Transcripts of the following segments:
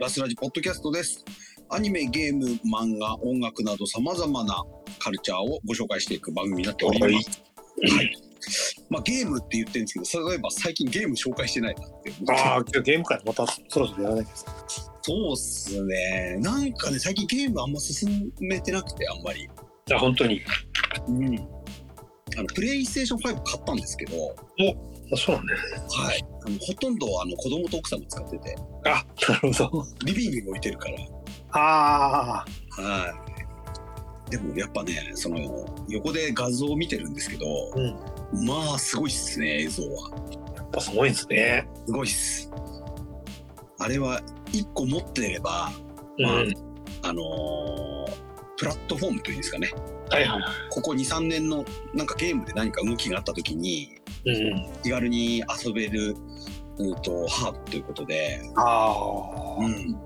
ラスラジポッドキャストです。アニメ、ゲーム、漫画、音楽など様々なカルチャーをご紹介していく番組になっております。はい。まあゲームって言ってるんですけど、そういえば最近ゲーム紹介してないなって。ああ、今日ゲーム会またそろそろやらないですか。そうっすね。なんかね、最近ゲームあんま進めてなくて、あんまり。あ、本当に。うん。あの、プレイステーション5買ったんですけど、あ、そうなんだね。はい。あのほとんどあの子供と奥さんが使ってて、あ、なるほど。リビングに置いてるから。ああ、はい。でもやっぱね、その横で画像を見てるんですけど、うん。まあすごいっすね、映像は。やっぱすごいですね。すごいっす。あれは一個持ってれば、うん。まあはいあのープラットフォームというんですかね。はいはい。ここ2、3年のなんかゲームで何か動きがあった時に、うん。気軽に遊べる、うんと、ハードということで、ああ、うん。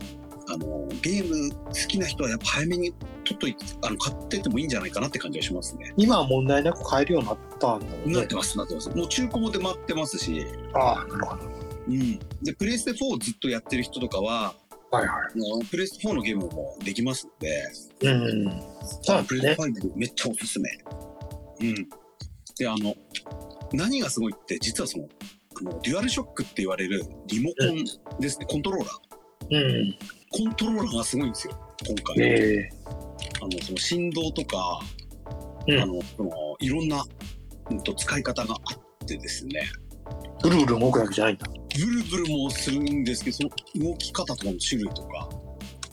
あのゲーム好きな人はやっぱ早めにちょっとあの買ってってもいいんじゃないかなって感じがしますね。今は問題なく買えるようになったんだろうねなって。ます、なってます。もう中古も出回ってますし、ああ、なるほど。うん。で、プレイステ4をずっとやってる人とかは、はいはい。もうプレイステ4のゲームもできますので、うん。そうプレイステですね。5めっちゃおすすめ。うん。で、あの、何がすごいって、実はその、あのデュアルショックって言われるリモコンですね、コントローラー。うん。コントローラーがすごいんですよ、今回。ええ。あの、その振動とか、うん。あの、その、いろんな、うんと、使い方があってですね、ブルブル動くだけじゃないんだ。ブルブルもするんですけど、その動き方とかの種類とか、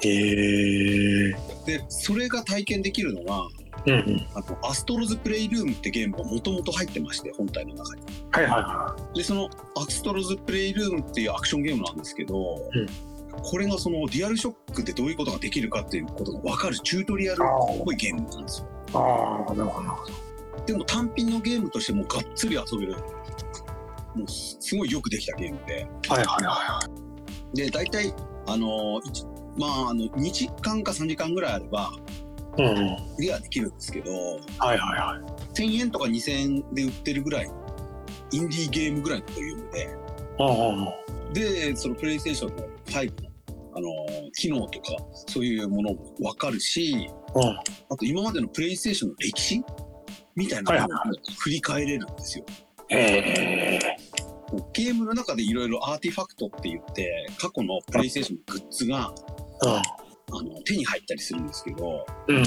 ええ。で、それが体験できるのが、うんうん。あの、アストロズプレイルームってゲームがもともと入ってまして、本体の中に。はいはいはで、そのアストロズプレイルームっていうアクションゲームなんですけど、うんこれがそのデュアルショックでどういうことができるかっていうことが分かるチュートリアルっぽいゲームなんですよ。い。ああ、なるほどなるほど。でも単品のゲームとしてもがっつり遊べる。もうすごいよくできたゲームで。はいはいはで、大体、あの、一まあ、あの、2時間か3時間ぐらいあれば。クリアできるんですけど、はいはいはい。1000円とか2000円で売ってるぐらい、インディーゲームぐらいのボリュームで、で、そのプレイステーションの5の、あのー機能とか、そういうものもわかるし、うん。あと今までのプレイステーションの歴史みたいなものも振り返れるんですよ。ええゲームの中でいろいろアーティファクトって言って、過去のプレイステーションのグッズが、あの、手に入ったりするんですけど、うん。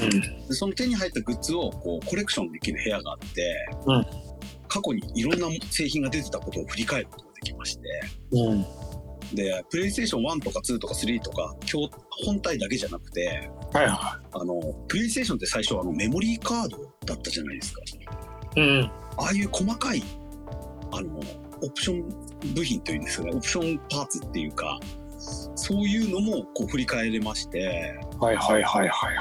その手に入ったグッズをこうコレクションできる部屋があって、うん過去にいろんな製品が出てたことを振り返ることができまして、うん。で、プレイステーション1とか2とか3とか、今日本体だけじゃなくて、はいはあの、プレイステーションって最初あのメモリーカードだったじゃないですか。い。うん。ああいう細かい、あの、オプション部品というんですかね、オプションパーツっていうか、そういうのもこう振り返れまして、はいはいはいはいはい。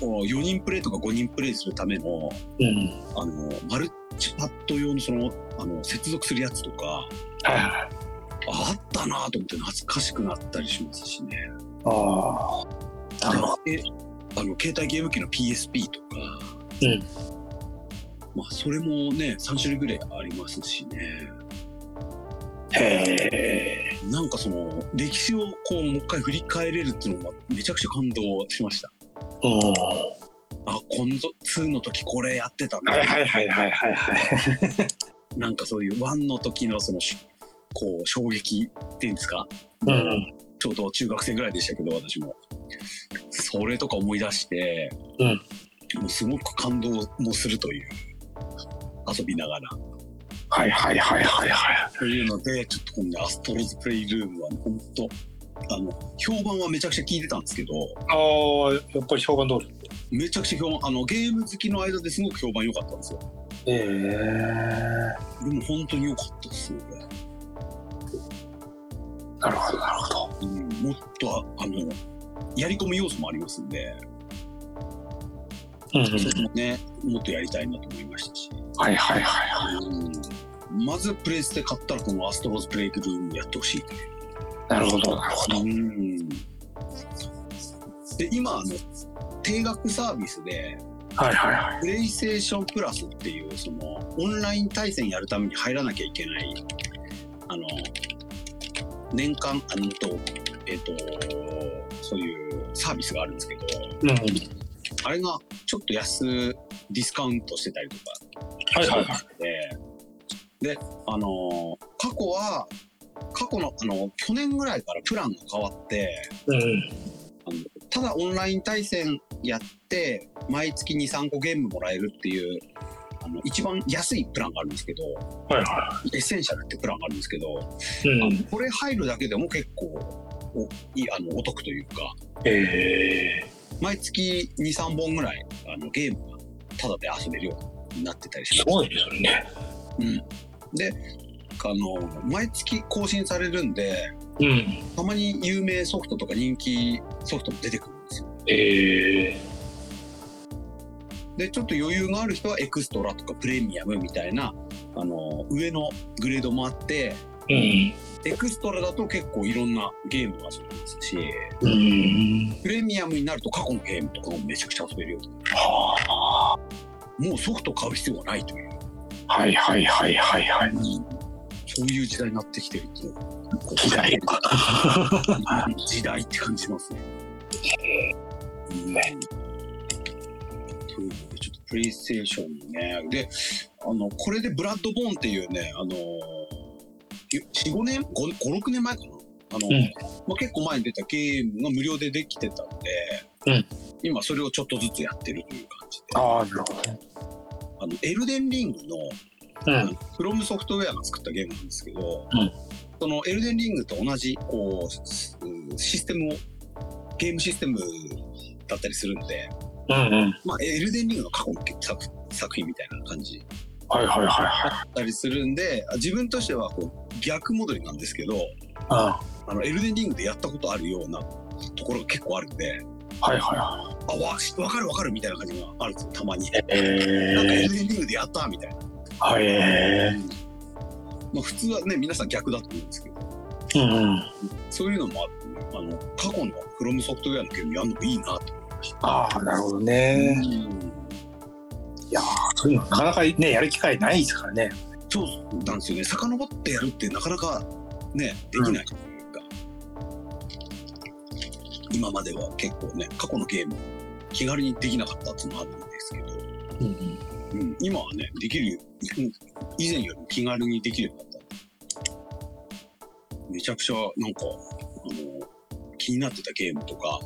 こう4人プレイとか5人プレイするための、うん。あの、マルチパッド用のその、あの、接続するやつとか、はいはい。あったなぁと思って懐かしくなったりしますしね。ああの、携帯ゲーム機の PSP とか、うんまあ、それもね、3種類ぐらいありますしね。ど。へえ。なんかその、歴史をこう、もう一回振り返れるっていうのがめちゃくちゃ感動しました。うん。あ、今度2の時これやってたな。はいはいはいはいはいはい。なんかそういう1の時のその、しこう、衝撃っていうんですか。うん。ちょうど中学生ぐらいでしたけど、私も。それとか思い出して、うんもうすごく感動もするという、遊びながら。はいはいはいはいはい。というので、ちょっとこのね、アストロズプレイルームは、本当あの、評判はめちゃくちゃ聞いてたんですけど、ああ、やっぱり評判通り。めちゃくちゃ評判、あの、ゲーム好きの間ですごく評判良かったんですよ。ええ。でも本当に良かったですね、これ。なるほどなるほど。うん、もっと、あの、やり込む要素もありますんで、うんそれもね、もっとやりたいなと思いましたし。はいはいはいはうんまずプレイステ買ったらこのアストロズプレイルームやってほしい。なるほどなるほど。うんで、今、あの、定額サービスで、はいはいはい。プレイステーションプラスっていう、その、オンライン対戦やるために入らなきゃいけない、あの、年間、あの、と、ええっ、と、そういうサービスがあるんですけど、うん。あれがちょっと安ディスカウントしてたりとかはいはいはい。で、で、あのー過去は、過去の、あの、去年ぐらいからプランが変わって、うん。ただオンライン対戦やって、毎月2、3個ゲームもらえるっていう、あの、一番安いプランがあるんですけど、はいはエッセンシャルってプランがあるんですけど、い。うん。あのこれ入るだけでも結構、おいいあのお得というか、え毎月2、3本ぐらいあのゲームがタダで遊べるようになってたりしー、すます。ごいですよね。うん、であの毎月更新されるんでうん。たまに有名ソフトとか人気ソフトも出てくるんですよえでちょっと余裕がある人はエクストラとかプレミアムみたいなあの上のグレードもあってー、エクストラだと結構いろんなゲームが遊べますしうん。うん。プレミアムになると過去のゲームとかもめちゃくちゃ遊べるよはもうソフト買う必要がないという、あ。はいはいはいはいはい。そういう時代になってきてるっていう時代か。時代って感じますね。うんねということでちょっとプレイステーションね。で、あの、これでブラッドボーンっていうね、あの、4、5年 ?5、5 6年前かな？あの、うんまあ、結構前に出たゲームが無料でできてたんで、うん今それをちょっとずつやってるという感じで。ああ、なるほどね。あの、エルデンリングの、うん。フロムソフトウェアが作ったゲームなんですけど、うんそのエルデンリングと同じこうシシステムをゲームシステムだったりするんで、うんうん。まあ、エルデンリングの過去の作作品みたいな感じはいはいはいはい。だったりするんで自分としてはこう逆戻りなんですけどああのエルデンリングでやったことあるようなところが結構あるんではいはいはあわかるわかるみたいな感じがあるんですよたまに。い。えなんかエー、ルデンリングでやったみたいな。はい、えまあ、普通はね皆さん逆だと思うんですけどー、うんうん。そういうのもあってね、あの、過去のフロムソフトウェアのゲームやるのもいいなと思いました。ああ、なるほどね。うんいやーそういうのなかなかね、やる機会ないですからね。そうなんですよね。遡ってやるってなかなかね、できないうか、今までは結構ね、過去のゲーム気軽にできなかったっていうのもあるんですけど、うんうん。うん、今はね、できる以前よりも気軽にできるようになった。めちゃくちゃなんか、あの、気になってたゲームとか、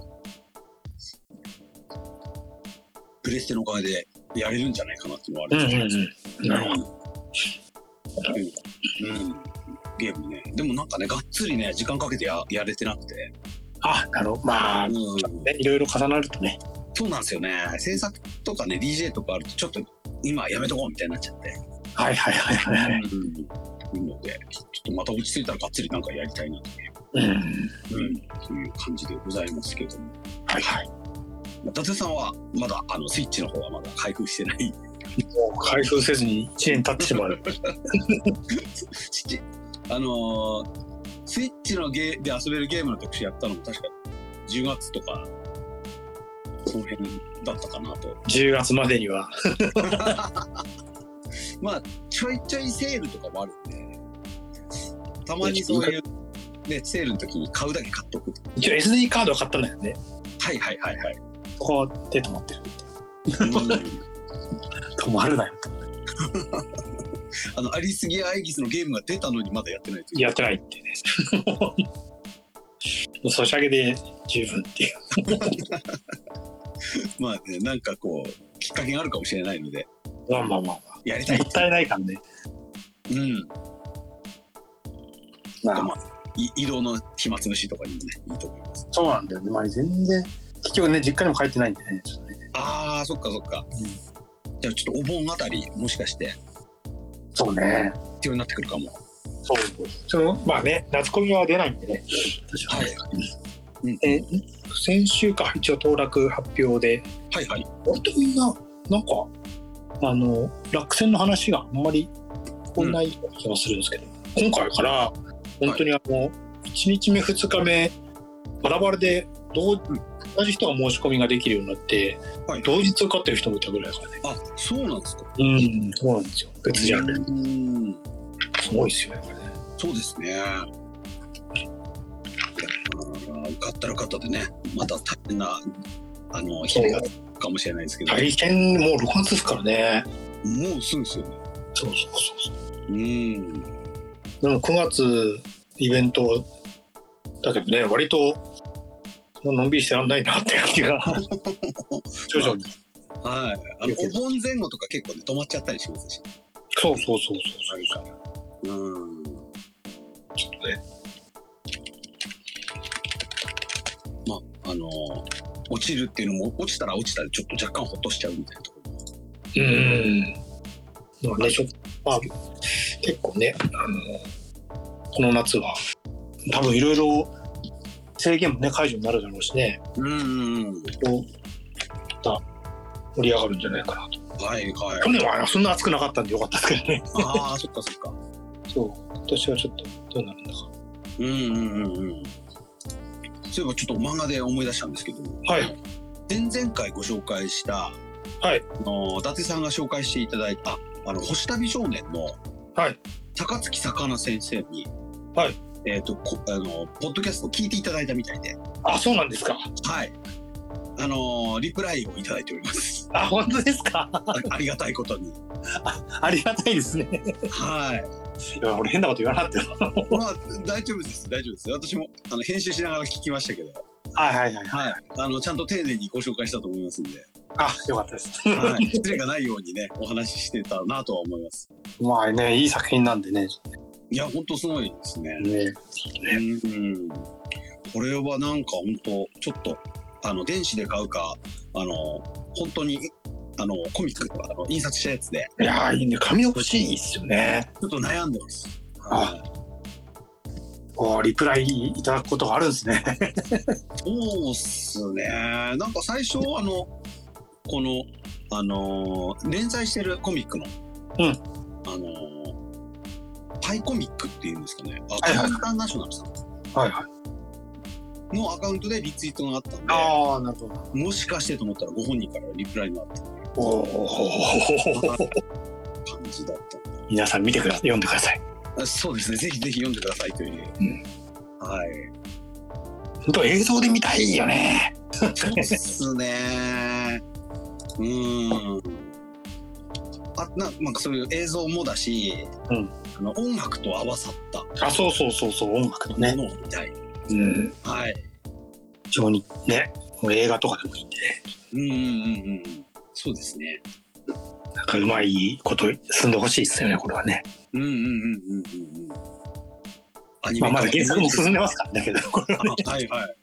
プレステのおかげでやれるんじゃないかなっていうのはあうんうんるんですようん。なるほど。うん、ゲームね。でもなんかね、がっつりね、時間かけてややれてなくて。あなるほど。まあ、うん、ね、いろいろ重なるとね。そうなんですよね。制作とかね、DJ とかあると、ちょっと今やめとこうみたいになっちゃって。はいはいはいはいはい。うん。いうので、ちょっとまた落ち着いたらがっつりなん。かやりたいなとうん。いう、うん、という感じでございますけども。はいはい。伊達さん。はまだ、あの、スイッチの方はまだ開封してない。もう開封せずに1年経ってしまう。あのースイッチのゲーで遊べるゲームの特集やったのも確か10月とか、その辺だったかなと。10月までには。まあ、ちょいちょいセールとかもあるんで、たまにそういう、ね、セールの時に買うだけ買っとく。一応 SD カードは買ったんだよね。はいはいはいはい。そこで止まってる。うん止まるなよ。あの、アリスギア・アイギスのゲームが出たのにまだやってない。やってないってね。もうソシャゲで十分っていう。まあね、なんかこう、きっかけがあるかもしれないので、まあまあまあまやりたいあ。もったいないからね。うん。ままあ、い移動の暇つぶしとかにもね、いいと思います。そうなんだよね。まあ全然。結局ね、実家にも帰ってないんでね。ちょっとねああ、そっかそっか。じゃあちょっとお盆あたり、もしかして、そうね。必要になってくるかも。そう。その、まあね、夏コミは出ないんでね。私はい。うん、え、先週か、一応当落発表で、はいはい。割とみんな、なんか、あの、落選の話があんまり来ない気がするんですけど、今回から、本当にあの、1日目、2日目、バラバラで、どう、同じ人が申し込みができるようになって、はい同日受かってる人もいたぐらいからね。あ、そうなんですか。うん、そうなんですよ。別ジャンル。うん。すごいですよね。そうですね。受かったら受かったでね、また大変な、あの、日々がかもしれないですけど、大変もう6月ですからね。もうすぐですよね。そうそうそうそう。うん。でも9月イベントだけどね、割とのんびりしてらんないなって感じが 徐々に。はい。あの、お盆前後とか結構ね、止まっちゃったりしますし。そうそうそうそうそう。うん。ちょっとね。まあ、あの落ちるっていうのも、落ちたら落ちたでちょっと若干ほっとしちゃうみたいなところも。うん。まあね、ちょっと、まあ、結構ね、あの、この夏は、多分いろいろ制限もね、解除になるだろうしね、うんうんうん。こう、また盛り上がるんじゃないかなと。はいはい去。年はそんな暑くなかったんでよかったですけどね。ああ、そっかそっか。そう、今年はちょっとどうなるんだか。うんうんうんうん。そういえばちょっと漫画で思い出したんですけど、はい。前々回ご紹介した、はい。あの伊達さんが紹介していただいた、あの、星旅少年の、はい。高槻魚先生に、はい。えっ、とこ、あの、ポッドキャストを聞いていただいたみたいで、あ、そうなんですか。はい。あのリプライをいただいております。あ、本当ですか。あありがたいことに。ありがたいですね。はい。いや、俺変なこと言わなかったよ。まあ、大丈夫です。大丈夫です。私も、あの、編集しながら聞きましたけど、はいはいはい。はい。あの、ちゃんと丁寧にご紹介したと思いますんで、あ、よかったです。はい。失礼がないようにね、お話ししてたなとは思います。まあね、いい作品なんでね。いや、本当すごいですね。ねうん。これはなんか本当ちょっと、あの、電子で買うか、あの、本当に、あの、コミックとか、あの印刷したやつで、いやー、いいね。紙欲しいですよね。ちょっと悩んでます。あはいおリプライいただくことがあるんですね。そうっすね。なんか最初、あの、この、あのー連載してるコミックの、うんあのーパイコミックっていうんですかね。あ、はいはいパイインターナショナルさはいはい。んのアカウントでリツイートがあったんで、ああ、なるほど。もしかしてと思ったらご本人からリプライがあったおお。感じだった皆さん見てください。読んでください。あそうですね。ぜひぜひ読んでくださいという。うんはい。本当映像で見たいよね。そうっすね。うーん。あななんかそういう映像もだし、うんあの音楽と合わさったあ、そうそうそうそう、音楽のもね。のを見たい。うん。はい。非常にね、映画とかでもいいんでね。うんうんうんうん。そうですね。なんかうまいこと進んでほしいですよね、これはね。うんうんうんうんうんうん。アニまあ、まだ原作も進んでまますからだけど、これはね。はいはい。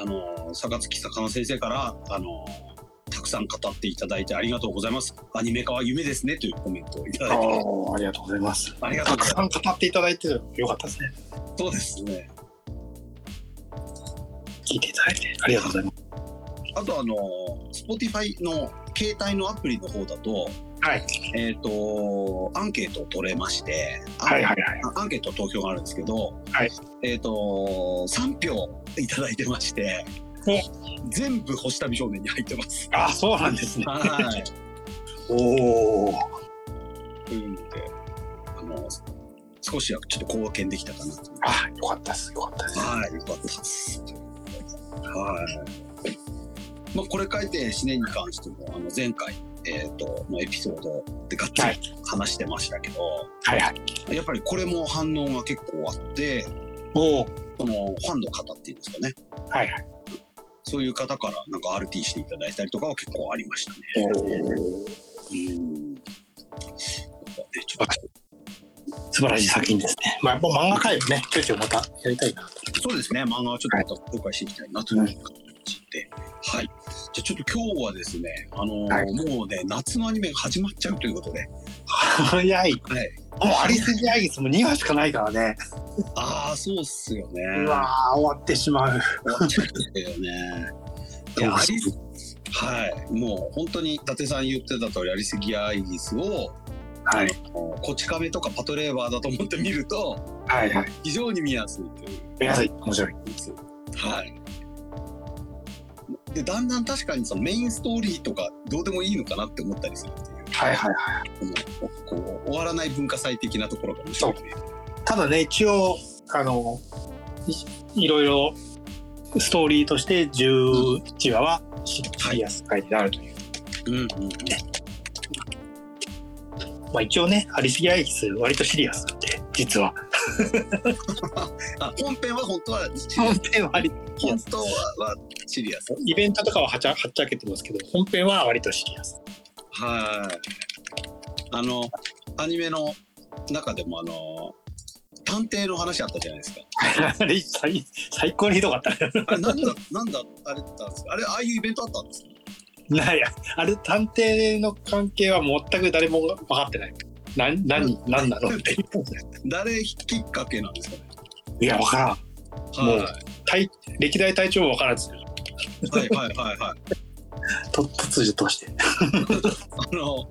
あの坂月魚先生からあのたくさん語っていただいてありがとうございます。アニメ化は夢ですねというコメントをいただいてああ、ありがとうございます。ありがとうたくございまさん語っていただいてよかったですね。す。そうですね。聞いていただいてありがとうございます。あとあの Spotify の携帯のアプリの方だと、はい。えっ、とアンケートを取れまして、はいはいはい。あアンケート投票があるんですけど、はいえっ、と3票いただいてまして、全部星旅少年に入ってます。あ、そうなんですね。はい。おお。というので、あの少しはちょっと貢献できたかなと。あ、よかったです。よかったです。はい、よかったです。はい。まあ、これ書いて死ねに関しても、あの前回、えっ、と、のエピソードでがっつりはい話してましたけど、はいはい。やっぱりこれも反応が結構あって、おお。そのファンの方っていうんですかね、はいはい。そういう方からなんか RT していただいたりとかは結構ありましたね。うん。素晴らしい作品ですね。まあ、やっぱ漫画界をね、ちょいちょいまたやりたいなそうですね、漫画はちょっとまた紹介していきたいなという感じで。はい。じゃあちょっと今日はですね、あのーはいもうね、夏のアニメが始まっちゃうということで、早い。はい。もうありすぎアイスも2話しかないからね。ああ、そうっすよね。うわー、終わってしまう。終わっちゃったよね。いや、アリス、はい。もう本当に伊達さん言ってた通り、アリスギアイギスを、はい。こち亀とかパトレーバーだと思って見ると、はいはい。非常に見やすいという。見やすい。面白い。はい。で、だんだん確かにそのメインストーリーとかどうでもいいのかなって思ったりするっていう。はいはいはい。このこう終わらない文化祭的なところが面白いね。ただね、一応、あのいいろいろストーリーとして11話はシリアス回になるという、うんうん。まあ一応ねアリスギアエキス割とシリアスなんで実はあ、本編は本当は本ス。編は割本当はシリアス。イベントとかははちゃはっちゃけてますけど本編は割とシリアスはい。あの、アニメの中でもあの、探偵の話あったじゃないですか。あれ最最高にひどかったねあれ、なんだ、なんだ、あれだったんですか？あれ、ああいうイベントあったんですか？ないやあれ探偵の関係は全く誰も分かってないな何何なのって 誰きっかけなんですかね？いや分からんもうは隊歴代隊長も分からずい。はいはいはいはい。と突如としてあの、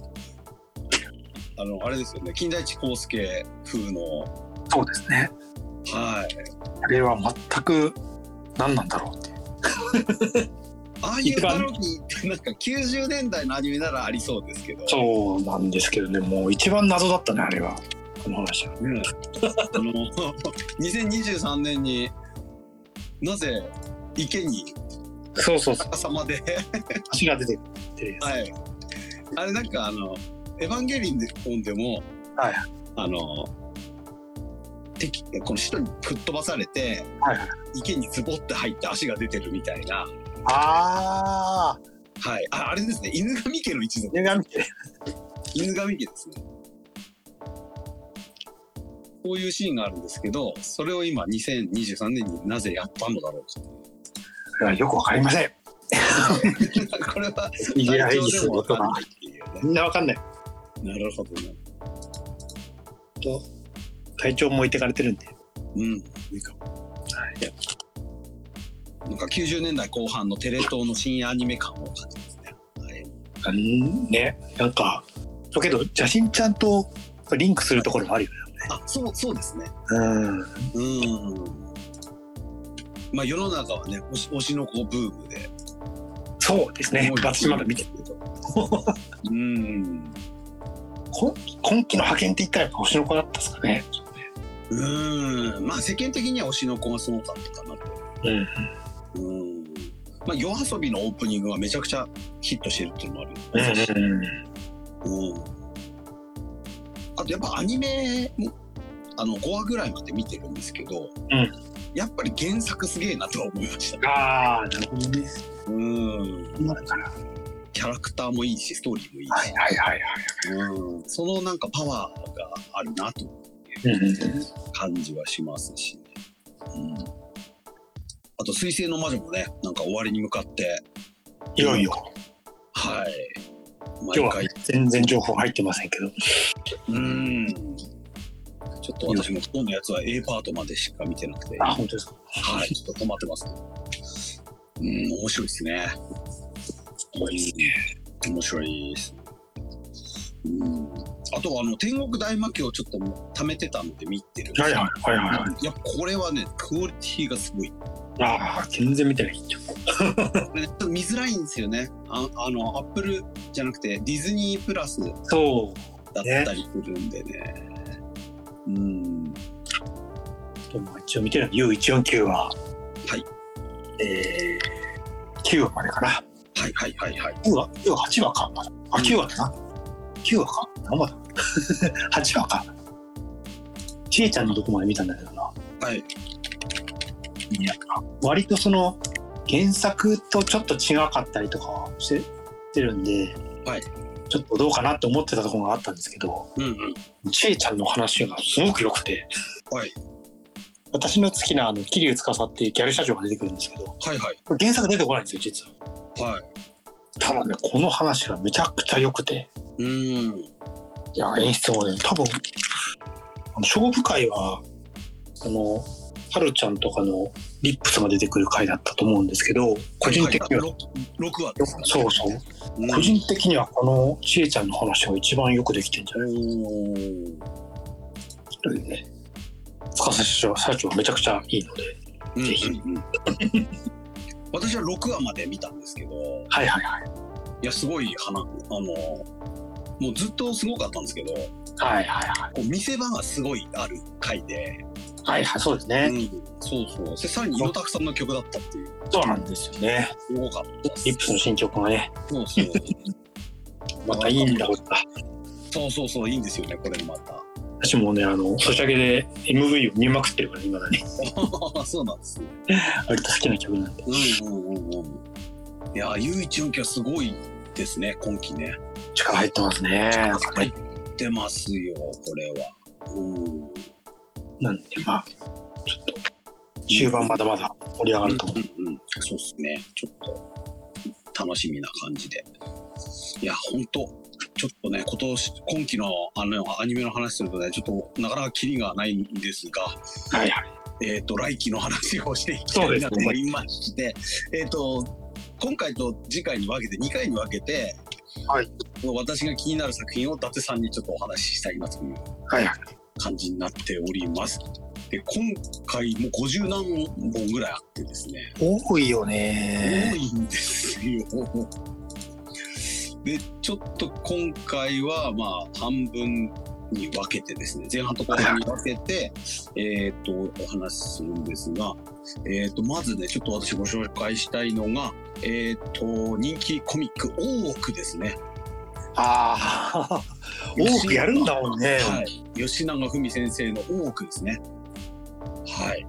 あの、あれですよね。金田一耕助風の、そうですねはい。あれは全く何なんだろうって ああいうパロディってなんか90年代のアニメならありそうですけど。そうなんですけどね。もう一番謎だったねあれは。この話はうんあの、2023年になぜ池にそうそうそう。まで、足が出てくるはい。あれなんかあの、エヴァンゲリオンでも、はい。あの、敵、この人に吹っ飛ばされて、はいはい。池にズボって入って足が出てるみたいな、ああはい。ああれですね、犬神家の一族。映画見て犬神家ですね。こういうシーンがあるんですけど、それを今2023年になぜやったのだろういやよくわかりませんか。これは、いやいい体調でも。みんなわかんないなるほどね。と体調も置いてかれてるんでうん。いいかも。なんか90年代後半のテレ東の深夜アニメ感を感じますね。はい。うんねなんかだけど邪神ちゃんとリンクするところもあるよねあ、そう、そうですね。うんうん。まあ世の中はね、推し推しの子ブームで。そうですね私まだ見てる。うん。こ今期の派遣って言ったらやっぱ星の子だったですかねうん。まあ世間的には推しの子がすごかったかなと。うんうん。まあ夜遊びのオープニングはめちゃくちゃヒットしてるっていうのもある。うんうん。あとやっぱアニメもあの5話ぐらいまで見てるんですけど、うんやっぱり原作すげえなとは思いました。ああなるほどねうん。だからキャラクターもいいし、ストーリーもいいし、はいはいはいはいうん、そのなんかパワーがあるなとうんう感じはしますし、ね、うん。あと、水星の魔女もね、なんか終わりに向かって、いよいよはい。今日は毎回、全然情報入ってませんけどうん。ちょっと私も今度のやつは A パートまでしか見てなくて、あ本当ですか？はい、ちょっと止まってます。うん、面白いですね。多いですね面白いです。うん。あとは、あの、天国大魔教をちょっと貯めてたので見てるはいはいはいはいいや、これはね、クオリティがすごい。ああ全然見てないちょこれねちょっと見づらいんですよね。ああの、アップルじゃなくて、ディズニープラスだそったりするんでね。う。ん。うとまあ一応見てる。の U149 は。はい。えー、9話までかな。はいはいはいはい。9話？9話？8話か。あうん9話だな、9話か。何話だ。8話か。ちえちゃんのとこまで見たんだけどな。はい。いや割とその原作とちょっと違かったりとかしてしてるんで、はいちょっとどうかなって思ってたところがあったんですけどうんうん。ちえちゃんの話がすごく良くてはい。私の好きなあの桐生司っていうギャル社長が出てくるんですけどはいはい。原作出てこないんですよ実ははい。ただねこの話がめちゃくちゃ良くてうん。いや演出もね多分あの勝負会はあのはるちゃんとかのリップスが出てくる回だったと思うんですけど個人的には、6話ですか、ね。そうそう。うん。個人的にはこのちえちゃんの話が一番よくできてんじゃない？というね司社長社長めちゃくちゃいいのでうんぜひうん。うん 私は6話まで見たんですけど、はいはいはい。いや、すごい花、あの、もうずっとすごかったんですけど、はいはいはい。こう見せ場がすごいある回で、はいはい、そうですうね。ん、そうそう。で、さらに、井野拓さんの曲だったっていう。そうなんですよね。すごかったリップスの新曲がね、そうそう。またいいんだ。そうそうそう、いいんですよね、これまた。私もね、あの、ソシャゲで MV を見まくってるから、今だに。そうなんですね。割と好きな曲なんで。うんうんうんうん。いや、ゆういち4期はすごいですね、今期ね。力入ってますね。入ってますよ、これは。うん。なんで、まあ、ちょっと、終盤まだまだ盛り上がると思う。うんうん、そうですね。ちょっと楽しみな感じで。いや、本当ちょっとね、今年、今期のあのアニメの話するとね、ちょっとなかなかキリがないんですが、はいはい。えっ、と、来期の話をしていきたいなと思いまして、えっ、と、今回と次回に分けて、2回に分けて、はい私が気になる作品を伊達さんにちょっとお話ししたいなというはいはい。感じになっております。で、今回も50何本ぐらいあってですね、多いよ多ね。いんですよ。で、ちょっと今回はまあ半分に分けてですね、前半と後半に分けて、えっと、お話しするんですが、えっと、まずね、ちょっと私ご紹介したいのが、えっと、人気コミック、大奥ですね。ああ、多くやるんだもんね。はい。吉永文先生の大奥ですね。はい。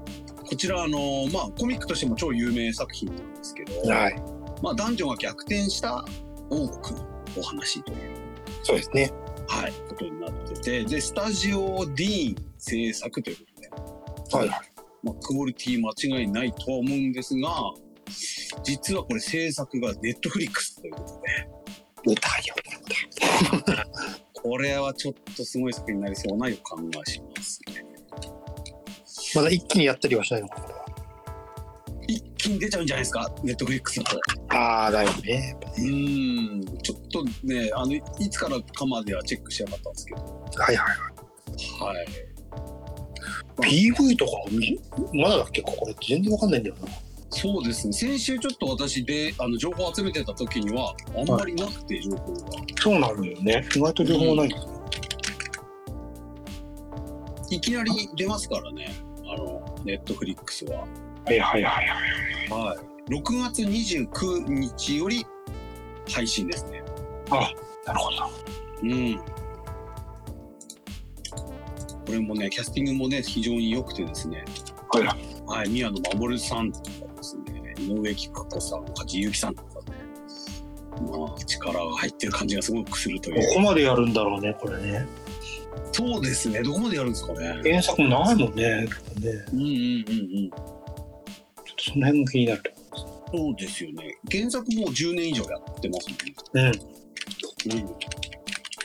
こちら、あの、まあ、コミックとしても超有名作品なんですけど、はい。まあ、男女が逆転した大奥のお話という、そうですね。はい、ことになってて、で、スタジオ D 制作ということで、はいはい。まあ、クオリティ間違いないとは思うんですが、実はこれ制作がネットフリックスということで、出たよ。これはちょっとすごい作品になりそうな予感がしますね。まだ一気にやったりはしないの？かな。一気に出ちゃうんじゃないですか、ネットフリックスだと。ああ、だよね。うーん、ちょっとね、あの、いつからかまではチェックしなかったんですけど、はいはい。はい。PV とか見まだだっけ？これ全然わかんないんだよな。そうですね。先週ちょっと私で、あの、情報を集めてた時には、あんまりなくて、情報が。そうなのよね。意外と両方ない。いきなり出ますからね。あの、ネットフリックスは。はいはいはいはい。はい。6月29日より配信ですね。あ、なるほど。うん。これもね、キャスティングもね、非常に良くてですね。はいはい。はい、宮野真守さん井上貴子さん、梶裕貴さんとかね。まあ、力が入ってる感じがすごくするという。どこまでやるんだろうね、これね。そうですね。どこまでやるんですかね。原作もないもんね。ねうんうんうんうん。ちょっとその辺も気になると。そうですよね。原作もう10年以上やってますもんね。うん。うん。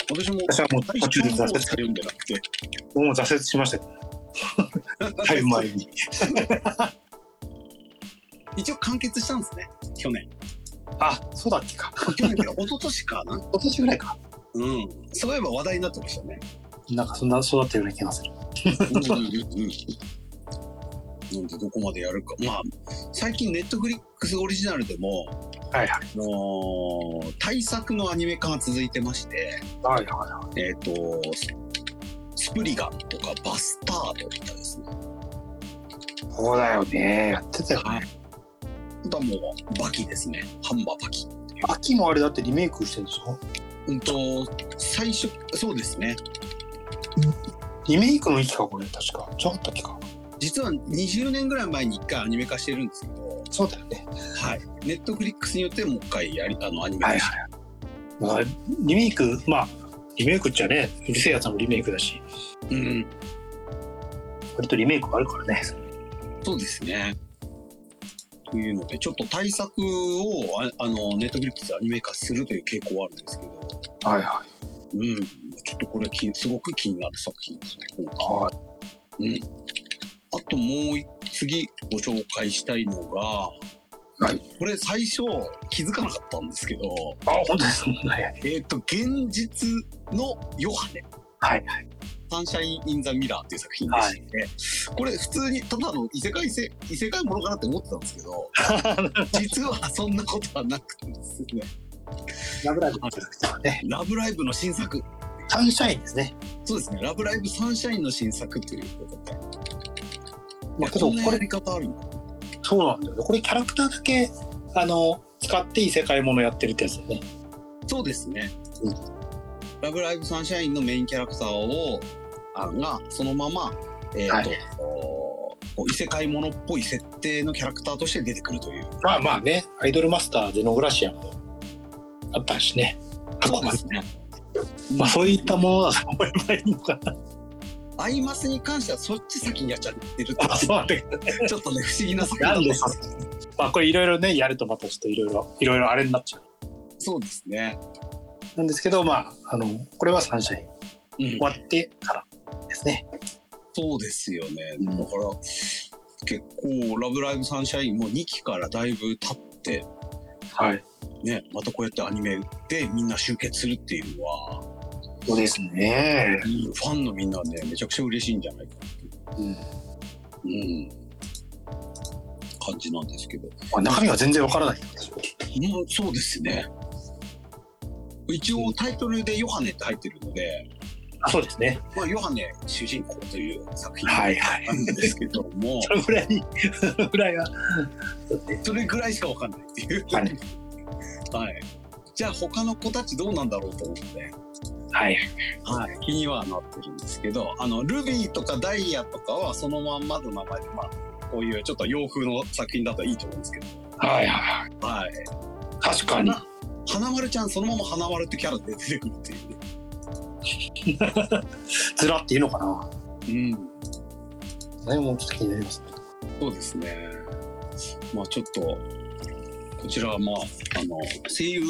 私も私はもう最途中で挫折しか読んでなくて。僕も挫折しました。だいぶ前に。一応完結したんですね。去年。あ、そうだっけか。去年か 一昨年かな。今年ぐらいか。うん。そういえば話題になってましたね。なんかそんな育ってるような気がする。うんうんうんうん。なんでどこまでやるか。まあ、最近ネットフリックスオリジナルでも、はいはい。あのー対策のアニメ化が続いてまして、はいはえっ、と、ススプリガンとかバスタードとかですね。い。そうだよね。やってたよね。あとはもうバキですね。ハンバーバキ。秋もあれだってリメイクしてるんでしょうんと、最初、そうですね。リメイクの域か、これ、確か。違ったっけか？実は20年ぐらい前に一回アニメ化してるんですけど、そうだよね。はい。ネットフリックスによってもう一回やり、あの、アニメ化して、い。まあ、リメイク、まあ、リメイクっちゃね、うるせえやつもリメイクだし、うん。割とリメイクがあるからね。そうですね。というので、ちょっと対策を、ああの、ネットフリックスでアニメ化するという傾向はあるんですけど、はいはうん。ちょっとこれき、すごく気になる作品ですね、今回。はい。うん。あともう一つご紹介したいのが、はい。これ最初気づかなかったんですけど、あ、本当ですね。えっ、と、幻日のヨハネ。はい。 SUNSHINE in the MIRROR っていう作品でして、これ普通にただの異世界せ異世界ものかなって思ってたんですけど、実はそんなことはなくてですね、ラブライブのキャラクターね。ラブライブの新作、サンシャインですね。そうですね、ラブライブサンシャインの新作ということで、まあ、けどこれ。そうなんだよねこれキャラクターだけあの使って異世界ものやってるってやつだよねそうですね。うんラブライブサンシャインのメインキャラクターを、あが、そのまま、えっ、と、はい。異世界ものっぽい設定のキャラクターとして出てくるという。まあまあねアイドルマスターゼノグラシアもあったしね。そうですね。まあそういったものだと思えばいいのかな。アイマスに関してはそっち先にやっちゃってるってあそうね。ちょっとね、不思議な作品だなんでと思さまあこれいろいろねやるとまたちょっといろいろいろいろあれになっちゃう。そうですね。なんですけどまああのこれはサンシャインうん。終わってからですね。そうですよね。うん。だから、結構、ラブライブサンシャインも2期からだいぶ経って、はい。ね、またこうやってアニメでみんな集結するっていうのは、そうですね。ファンのみんなね、めちゃくちゃ嬉しいんじゃないかなうんっていう、うん、感じなんですけど。まあ、中身は全然わからないもうそうですね。一応タイトルでヨハネって入ってるので、あそうですね。まあ、ヨハネ主人公という作品はいはい。なんですけども、それぐらいそれぐらいは。それぐらいしかわかんないっていう。はい。はい。じゃあ他の子たちどうなんだろうと思って、はい。はい、気にはなってるんですけど、あの、ルビーとかダイヤとかはそのまんまの名前で、まあ、こういうちょっと洋風の作品だといいと思うんですけど、はいはい。はい。確かに。花花丸ちゃんそのまま花丸ってキャラで出てくるっていうね。ずらってい。うのかなうん。ねもちょっと気になりますねそうですね。まあちょっと、こちらはまあ、あの、声優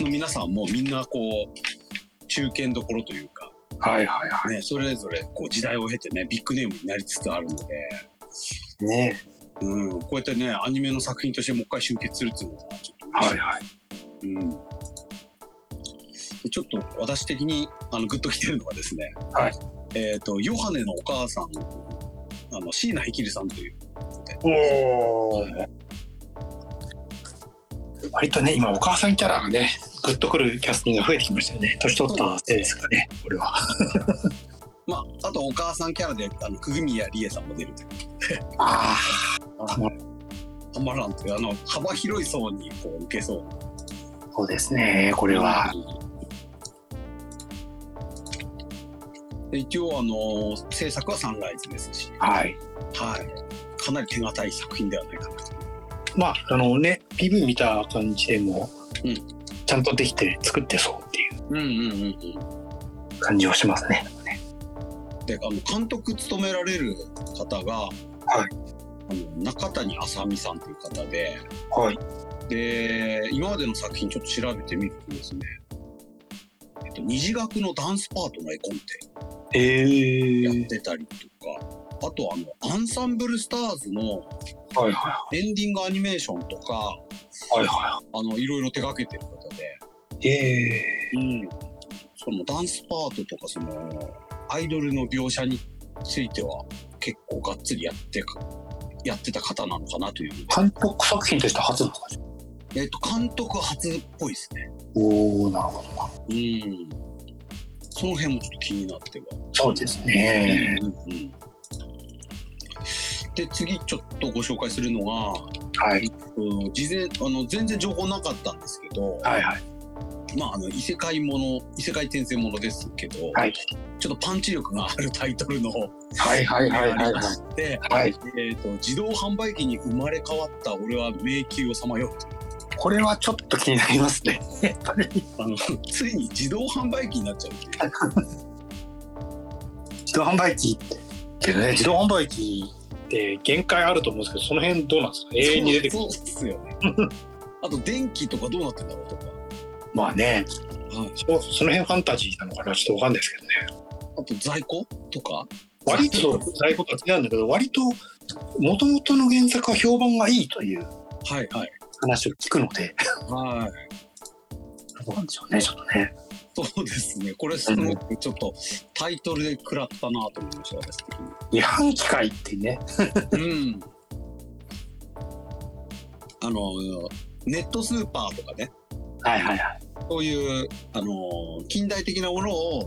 の皆さんもみんなこう、中堅どころとい。うか、はい。はい。はね、それぞれこう時代を経てね、ビッグネームになりつつあるので、ねうん、こうやってね、アニメの作品としてもう一回集結するってい。うのは、ちょっと嬉しい、はい。うん。でちょっと私的にあのグッときてるのがですね、はい。えっ、と、ヨハネのお母さん、あの、椎名ヒキルさんという、おお割とね今お母さんキャラがねグッとくるキャスティングが増えてきましたよね。年取ったせいですかねこれは。まあ、あとお母さんキャラで、あの、くぐみやりえさんも出る。という。あたまらんという、あの、幅広い層にこう受けそう。あそうですねこれは。で一応、あの、制作はサンライズですし、はい。はい。かなり手堅い作品ではないかなと。まああのね PV 見た感じでも、うん。ちゃんとできて作ってそうっていう。うんうんうん感じはしますね。うん。で、あの、監督務められる方が、はい。あの中谷あさみさんという方で、はい。で、今までの作品ちょっと調べてみるとですね、えっと、虹学のダンスパートの絵コンテ。ええやってたりとか、あとあの、アンサンブルスターズのエンディングアニメーションとか、いはいはあの、いろいろ手掛けてる方で、いええうん。そのダンスパートとか、その、アイドルの描写については結構がっつりやってか、やってた方なのかなという。監督作品として初えっと、監督初っぽいですね。おおなるほどなうん。その辺もちょっと気になっては。そうですね。うんうんで、次ちょっとご紹介するのが、はい。うん事前、あの、全然情報なかったんですけど、はいはい。まあ、あの、異世界もの、異世界転生ものですけど、はい。ちょっとパンチ力があるタイトルのはいはいはいはいはい。はい。えっ、と、自動販売機に生まれ変わった俺は迷宮をさまよ。うと。これはちょっと気になりますね あの、ついに自動販売機になっちゃうっていう。自動販売機けどね自動販売機って限界あると思うんですけどその辺どうなんですか？永遠に出てくるそうそうっすよね。あと、電気とかどうなってんだろうとか。まあねはい。そその辺ファンタジーなのかなちょっとわかんないですけどねあと、在庫とか？割と在庫とは違うんだけど割ともともとの原作は評判がいいというはいはい。話を聞くのではい。そうなんでしょうねちょっとねそうですね。これすごくちょっとタイトルで食らったなと思いました、私的違反機械ってねに。うん。あの、ネットスーパーとかね、はいはいはいそういう、あの、近代的なものを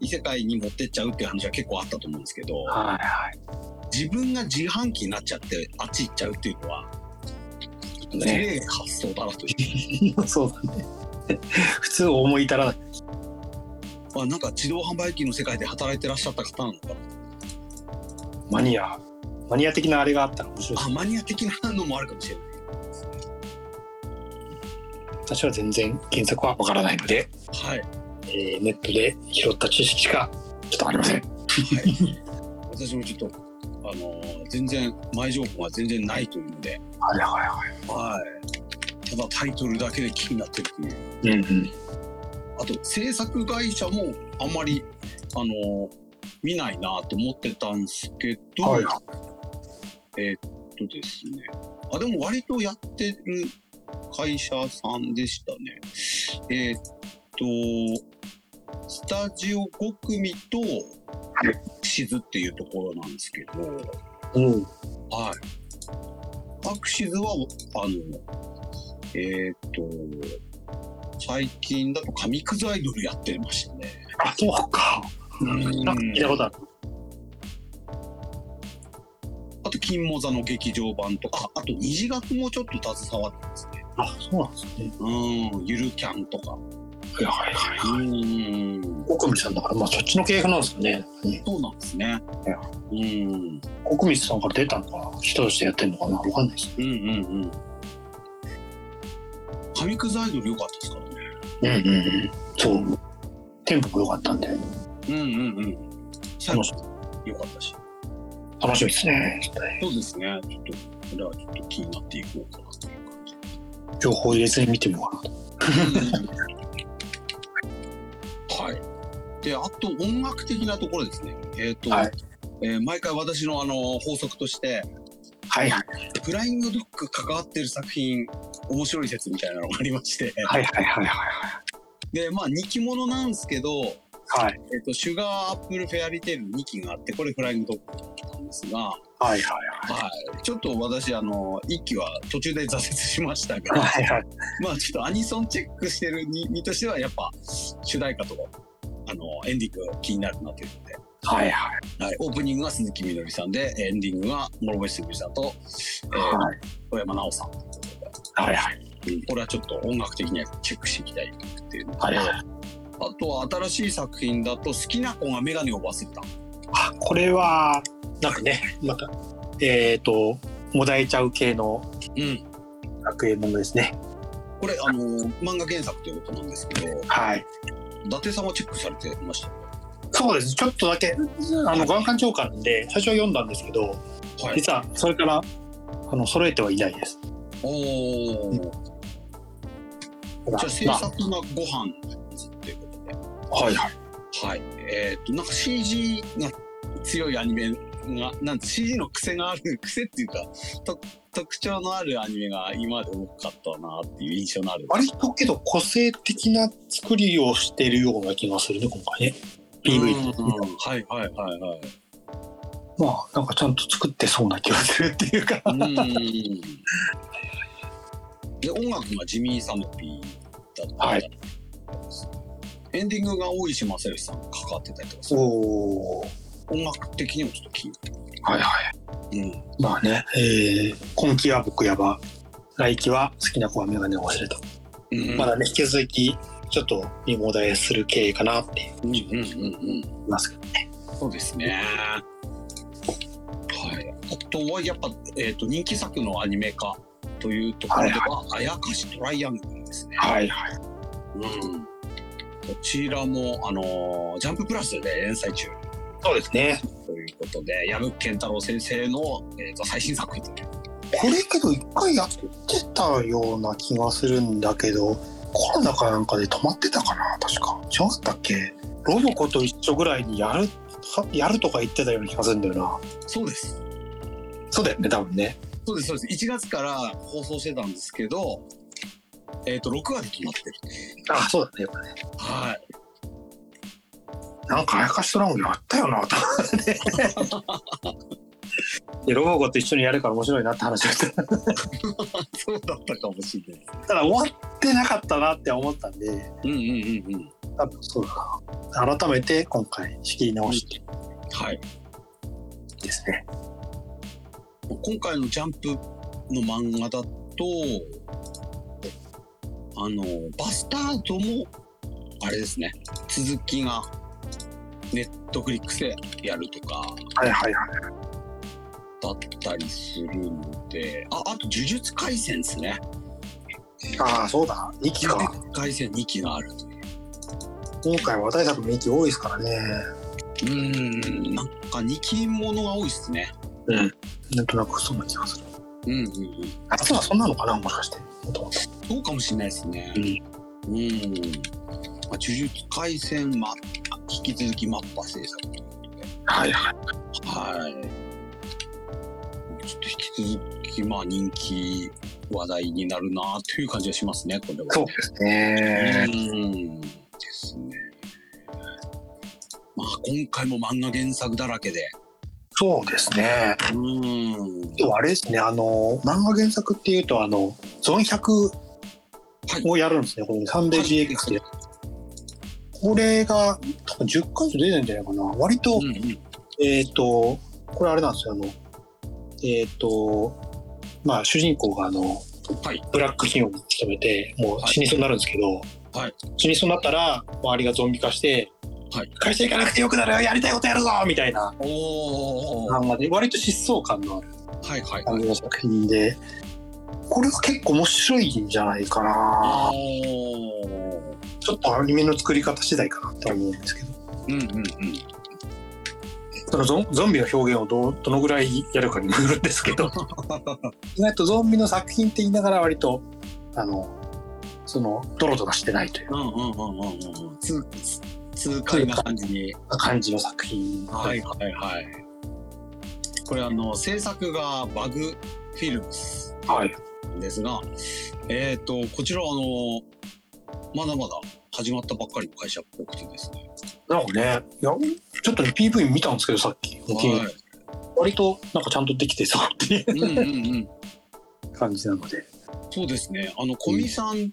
異世界に持ってっちゃうっていう話は結構あったと思うんですけど、はいはい自分が自販機になっちゃってあっち行っちゃうっていうのは、ね綺麗な発想だなと。そうだね。普通思い至らない。まあ、なんか自動販売機の世界で働いてらっしゃった方なのかな？マニア、マニア的なあれがあったら面白いあ、マニア的なのもあるかもしれない。私は全然原作はわからないので、はい。えーネットで拾った知識しかちょっとありません。私もちょっと、あのー全然、前情報が全然ないというので、はいはいははい。ただタイトルだけで気になってるという。い。うんうん。あと、制作会社もあんまり、あのー見ないなと思ってたんですけど、はいえーっとですね。あ、でも割とやってる会社さんでしたね。えーっと、スタジオ5組と、シズっていうところなんですけど、うん。はい。アクシズは、あの、えーっと、最近だと紙くずアイドルやってましたね。あ、そうか。うんなんか聞いたことある。あと、金モザの劇場版とか、あと、虹学もちょっと携わってますね。あ、そうなんですね。うん、ゆるキャンとか。はいはいはい。うん、奥見さんだから、まあそっちの系譜なんですかね。そうなんですね。うん、奥見さんから出たのかな人としてやってんのかなわかんないです。うん、うん、うん。紙くずアイドル良かったですからね。うんうんうん。そう。テンポも良かったんで、うん、うん、うん。最後、良かったし。楽しみですね。そうですね。ちょっと、これはちょっと気になっていこうかなという感じ。情報入れずに見てみようかなと。はい。で、あと音楽的なところですね。えっ、と、はいえー毎回私のあの法則として、はいはい。フライングドッグ関わってる作品、面白い説みたいなのがありまして、はいはいはいはいで、まあ、2期ものなんですけど、はい。はいえっ、と、シュガーアップルフェアリーテール2期があって、これフライングドッグなんですが、ははいはいい。ちょっと私、あの、1期は途中で挫折しましたが、はいはい。まあちょっとアニソンチェックしてる身身としてはやっぱ主題歌とあのエンディングが気になるなというので、はいはい。はい、オープニングが鈴木みのりさんでエンディングが諸星鈴木さんと、えーはい小山直さんということで、はいはい。うんこれはちょっと音楽的にはチェックしていきたいっていうのと、はいはい。あとは新しい作品だと好きな子がメガネを忘れたあ、これは、なんかね、また、えっ、と、もだえちゃう系のうん学園ものですね。これあの漫画原作ということなんですけどはい。伊達さんはチェックされてました？そうです。ちょっとだけ、あの、眼環長官で、最初は読んだんですけど、はい実はそれから、あの、揃えてはいないです。おおじゃあ制まあ作がご飯っていうことではいはい。はい。えっ、と、なんか CG が強いアニメが、なんて CG の癖がある、癖っていうか、と特徴のあるアニメが今まで多かったなっていう印象のある。割とけど個性的な作りをしてるような気がするね、今回ね。うん PV。はいはいはいはい。まあ、なんかちゃんと作ってそうな気がするっていうか。うん。で、音楽がジミー・サムピーだったはいエンディングが大石正義さんが関わってたりとか音楽的にもちょっと気になる。はいはい。うん。まあね、えー、今期は僕やば、来期は好きな子はメガネを忘れた。うん、まだね、引き続き、ちょっとリモーダイする系かなってうんうんうんうん。思いますけどね。そうですね。はい。あとはやっぱ、えっ、と、人気作のアニメ化というところでは、あやかしトライアングルですね。はいはい。うん。こちらも、あのージャンププラスで連載中そうですね。ということで、矢吹健太郎先生の、えーと最新作という。これけど一回やってたような気がするんだけど、コロナかなんかで止まってたかな？確か。違ったっけ？ロボコと一緒ぐらいにやる、はやるとか言ってたような気がするんだよな。そうです。そうだよね、多分ね。そうです、そうです。1月から放送してたんですけど、えっ、と、6話で決まってる。あ、そうだね。はい。なんかあやかしトラングルあったよな、と思って。で、ロボコと一緒にやるから面白いなって話た。そうだったかもしれない。ただ終わってなかったなって思ったんで、うんうんうんうん。多分そうだな。改めて今回仕切り直してはい。ですね。今回のジャンプの漫画だと、あの、バスタードも、あれですね、続きが、ネットフリックスでやるとか、はいはいはい。だったりするので、あ、あと、呪術廻戦ですね。ああ、そうだ。2期か。呪術廻戦2期があるという。今回話題作の2期多いですからね。うーん、なんか2期ものが多いですね。うん。なんとなくそんな気がする。うんうんうん。夏はそんなのかなもしかして。そうかもしれないですね。うん。うん。まあ、呪術廻戦、ま、引き続きマッパ制作ということで。はいはい。はい。ちょっと引き続き、まあ人気話題になるなという感じがしますね、これは。そうですね。うん。ですね。まあ今回も漫画原作だらけで。そうですね。うん。でもあれですね、あの、漫画原作っていうと、あの、ゾン100をやるんですね、このサンデー GX で。これが、多分10回以上出てるんじゃないかな。割と、うんうん。えっ、と、これあれなんですよ、あの、えっ、と、まあ、主人公があの、はい。ブラック企業に勤めて、もう死にそうになるんですけど、はい死にそうになったら、周りがゾンビ化して、はい会社行かなくてよくなるよやりたいことやるぞみたいな。漫画で、割と疾走感のあるはいはいはい。感じの作品で、これは結構面白いんじゃないかな。ちょっとアニメの作り方次第かなって思うんですけど、うんうんうん。そのゾンゾンビの表現をどうどのぐらいやるかにもよるんですけど、意外とゾンビの作品って言いながら割と、あの、その、ドロドロしてないといううんうんうんうんうん。つ、つ痛快な感じに。感じの作品。はいはいはい。これあの、制作がバグフィルムスはい。ですが、えっ、と、こちらはあの、まだまだ始まったばっかりの会社っぽくてですね。なんかね、いや、ちょっとね、PV 見たんですけど、さっき。はい。割と、なんかちゃんとできてそうっていううんうんうん。感じなので。そうですね。あの、コミさん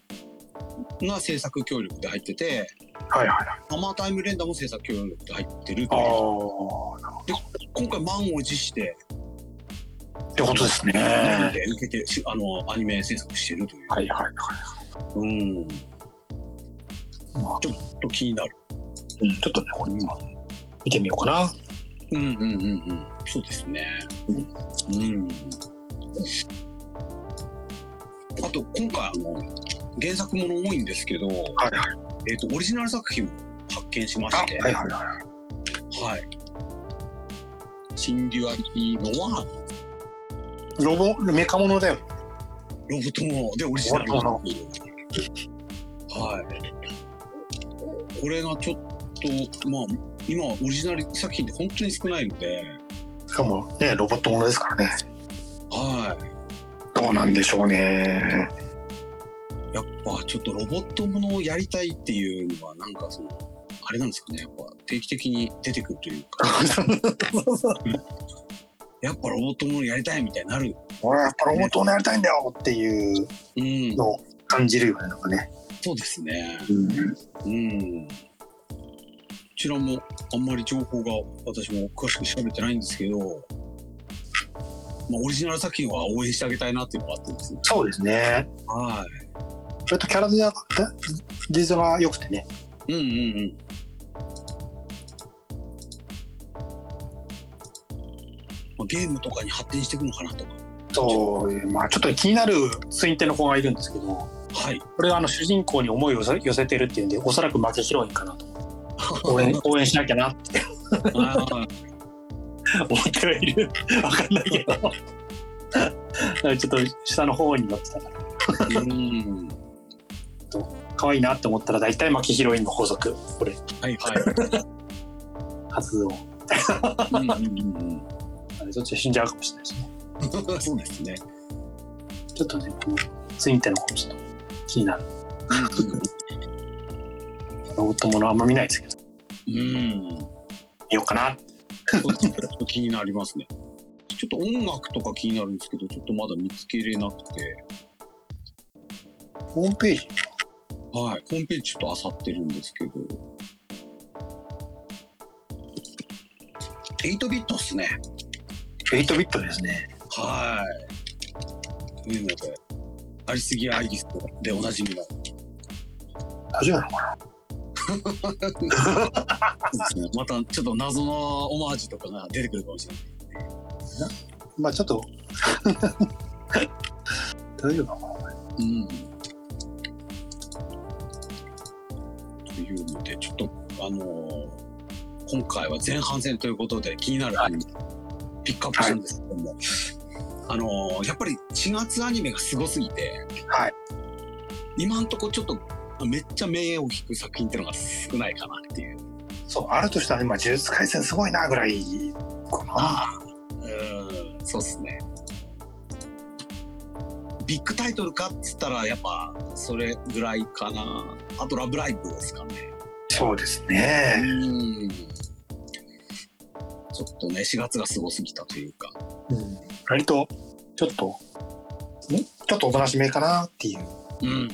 が制作協力で入ってて、はいはい。ハマータイムレンダーも制作協力で入ってるとああいう。ー、今回満を持して、ってことですね。はいで受けてしあのアニメ制作してるという、はいはい。うん、まあ、ちょっと気になる。うん、ちょっとね、これ今、見てみようかな。うんうんうんうん。そうですね。うん。あと今回あの原作もの多いんですけど、はいはい。えっ、とオリジナル作品も発見しまあ、して、はいはいはい。はい。 SYNDUALITY のはロボ、メカモノだよ。ロボットものでオリジナルのはい。これがちょっとまあ今オリジナル作品って本当に少ないので、しかもね、ロボットものですからね。はい。どうなんでしょうね。やっぱちょっとロボットものをやりたいっていうのはなんかそのあれなんですかねやっぱ定期的に出てくるというか やっぱロボットものやりたいみたいになる俺はやっぱロボットものやりたいんだよっていううんのを感じるよね、なんかね。そうですね。うん。うん。こちらもあんまり情報が私も詳しく調べてないんですけど、まあ、オリジナル作品は応援してあげたいなっていうのがあってですね。そうですね。はい。それとキャラデザデザが良くてね。うんうんうん。まあゲームとかに発展していくのかなとか。そう、まあちょっと気になるツインテの子がいるんですけど、はいこれはあの主人公に思いを寄せてるっていうんで、おそらく負けヒロインかなと。応援、応援しなきゃなって思ってはいる。わかんないけど。ちょっと下の方に乗ってたから。うん可愛いなって思ったら大体負けヒロインの法則。これ、はいはい発動。うんうんうんそっちで死んじゃうかもしれないしね。う んそうですねちょっとね、ツインテの方ちょっと気になる。ロボットものあんま見ないですけど、うんうん見ようかな。ちょっと気になりますねちょっと音楽とか気になるんですけどちょっとまだ見つけれなくてホームページはい、ホームページちょっと漁ってるんですけど。8ビットっすね。8ビットですね。はい。というので、ありすぎアイリスでおなじみの。大丈夫なまたちょっと謎のオマージュとかが出てくるかもしれない。なまあちょっと 大丈夫なのか？なうん。というので、ちょっと、あのー今回は前半戦ということで気になるアニメ、ピックアップするんですけども、あのーやっぱり4月アニメがすごすぎて、はい今んとこちょっとめっちゃ名を引く作品っていうのが少ないかなっていう。そうあるとしたら今呪術廻戦すごいなぐらいかなああ、うん、そうっすね。ビッグタイトルかっつったら、やっぱ、それぐらいかな。あと、ラブライブですかね。そうですうねん。ちょっとね、4月がすごすぎたというか。うん割とちょっとん？ちょっとおとなしめかなっていううん。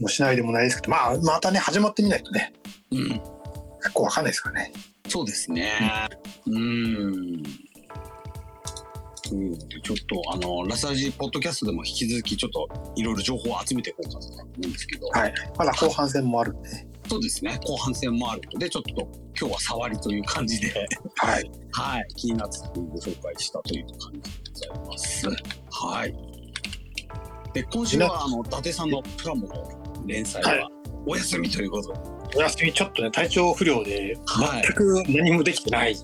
もしないでもないですけどまあまたね始まってみないとねうん。結構わかんないですからねそうですね。うん。というので、ちょっと、あの、ラサジポッドキャストでも引き続き、ちょっと、いろいろ情報を集めていこうかと思うんですけど。はいまだ後半戦もあるんでねそうですね。後半戦もあるので、ちょっと今日は触りという感じで、はいはい、気になった作品をご紹介したという感じでございます。はい。で、今週は、あの、伊達さんのプラモの連載ははお休みということで、お休みちょっとね体調不良ではい全く何もできてない、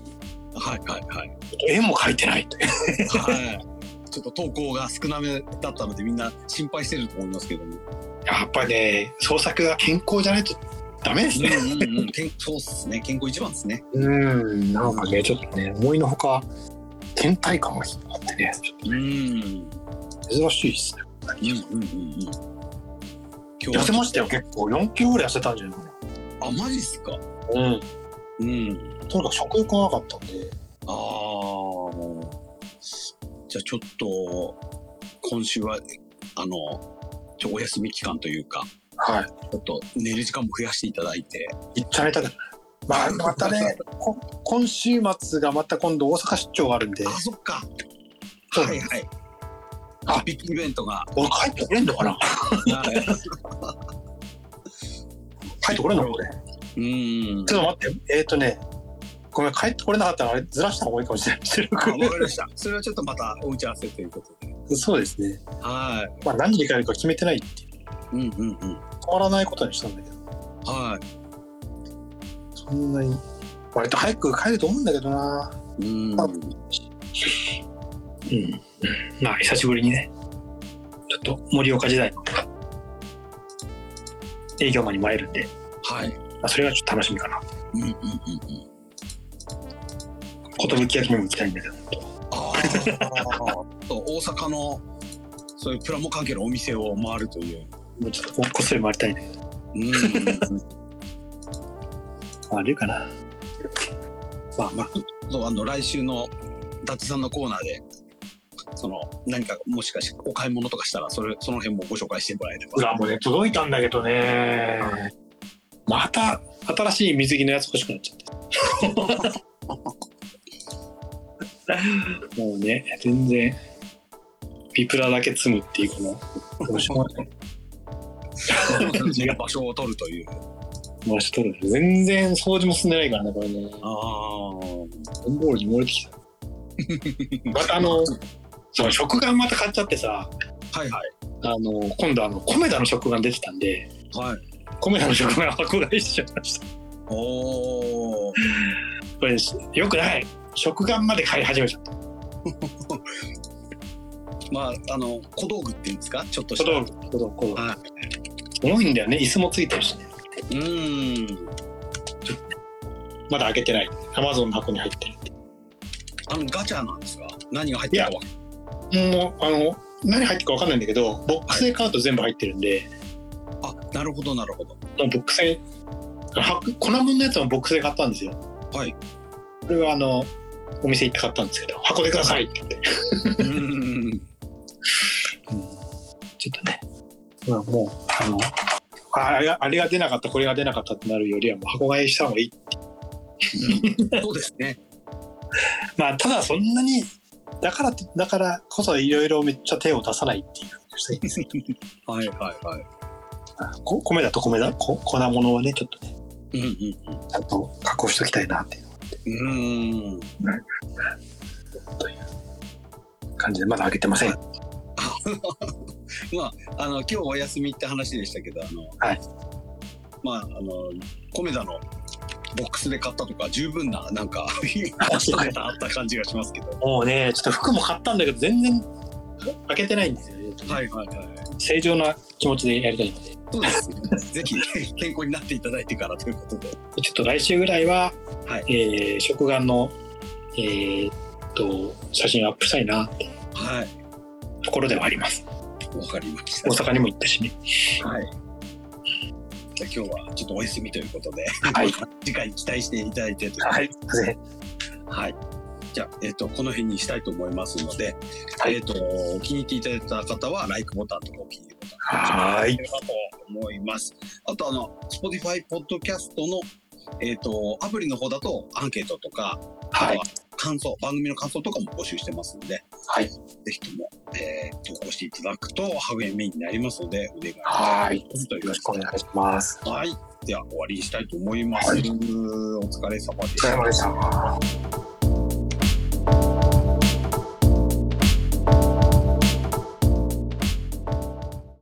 はい、はい、はい。絵も描いてないとはい。ちょっと投稿が少なめだったので、みんな心配してると思いますけども。やっぱりね創作が健康じゃないとダメ？ですねうんうんうん、健そうっすね。健康一番ですね。うんなんかねちょっとね思いのほか倦怠感があってねちょっうん。うん、と珍しいですねうん、うん、うん。今日痩せましたよ結構4キロぐらい痩せたんじゃないかあ、マジっすか？なうんうん。とにかく食欲がなかったんでああ。じゃあちょっと、今週は、あの、ちょお休み期間というか、はいちょっと寝る時間も増やしていただいて。行っちゃいたけどねまあ またねこ今週末がまた今度大阪出張があるんであ、そっか。はいはい。あビッグイベントが。俺帰ってこれんのかな？はい帰ってこれんのこれ？うん。ちょっと待ってえっ、ー、とねごめん帰ってこれなかったらあれずらした方がいいかもしれないわかりました。それはちょっとまたお打ち合わせということで。そうですねはまあ何時に帰るか決めてないっていうい。うんうんうん。止まらないことにしたんだけどはい。そんなに割と早く帰ると思うんだけどなうん。うんまあ久しぶりにねちょっと盛岡時代の営業マンに参るんで、はい。まあ、それがちょっと楽しみかなうんうんうんうん。寿焼きにも行きたいんだけどああ。と大阪のそういうプラモ関係のお店を回るという。もうちょっとここっそり回りたいね。うん。回れるかな。まあまあ。そうあの来週の伊達さんのコーナーで。その何かもしかしてお買い物とかしたらそれその辺もご紹介してもらえれば。うわもうね届いたんだけどね。また新しい水着のやつ欲しくなっちゃって。もうね全然ビプラだけ積むっていうこのどうしようもない場所を取るという回しとる。全然掃除も進んでないからねこれね。ああ段ボールに漏れてきた。またあのそう食玩また買っちゃってさはいはい。あの今度あのコメダの食玩出てたんではい。コメダの食玩箱買いしちゃいました。おおこれよくない。食玩まで買い始めちゃった。まああの小道具っていうんですか？ちょっとした。小道具小道具小道具。は重いんだよね。椅子もついてるしね。いうん。まだ開けてない。アマゾンの箱に入ってる。あのガチャなんですか？何が入ってるかもうあの何入ってるか分かんないんだけどボックスで買うと全部入ってるんで、あなるほどなるほど。ボックスでは粉もんのやつもボックスで買ったんですよ。はい。これはあのお店行って買ったんですけど箱でくださいって言って。うん。ちょっとね、まあ、もうあのああれがあれが出なかったこれが出なかったってなるよりはもう箱買いした方がいいそうですね まあただそんなにだからって、だからこそいろいろめっちゃ手を出さないっていうはいはいはい。こ米だと米だ、こ粉物はね、ちょっとね、うんうんちゃんと加工しときたいなっていう、うん。うーん。という感じで、まだ開けてません。まあ、あの、今日お休みって話でしたけど、あの、はいまあ、あの、コメダのボックスで買ったとか、十分な、なんか、あった感じがしますけど。もうね、ちょっと服も買ったんだけど、全然開けてないんですよね。はいはいはい。正常な気持ちでやりたいので、そうですね。ぜひ、健康になっていただいてからということで。ちょっと来週ぐらいは、はいえー食玩の、えーっと、写真をアップしたいなってはい。ところではあります。わかりました。大阪にも行ったしね。はい。じゃあ今日はちょっとお休みということで、はい。次回期待していただいてはい。ぜはい。じゃあ、えっ、と、この辺にしたいと思いますので、はいえっ、と、気に入っていただいた方は、LIKE ボタンとかお気に入りボタン。はーいと思います。あと、あの、Spotify ポッドキャストの、えっ、と、アプリの方だと、アンケートとか、はい。感想、番組の感想とかも募集してますので、はい。ぜひとも、えー投稿していただくと励みになりますので、お願いしはい。ます。というよろしくお願いします。はい。では、終わりにしたいと思います。はいお疲れ様でしお疲れた様でした。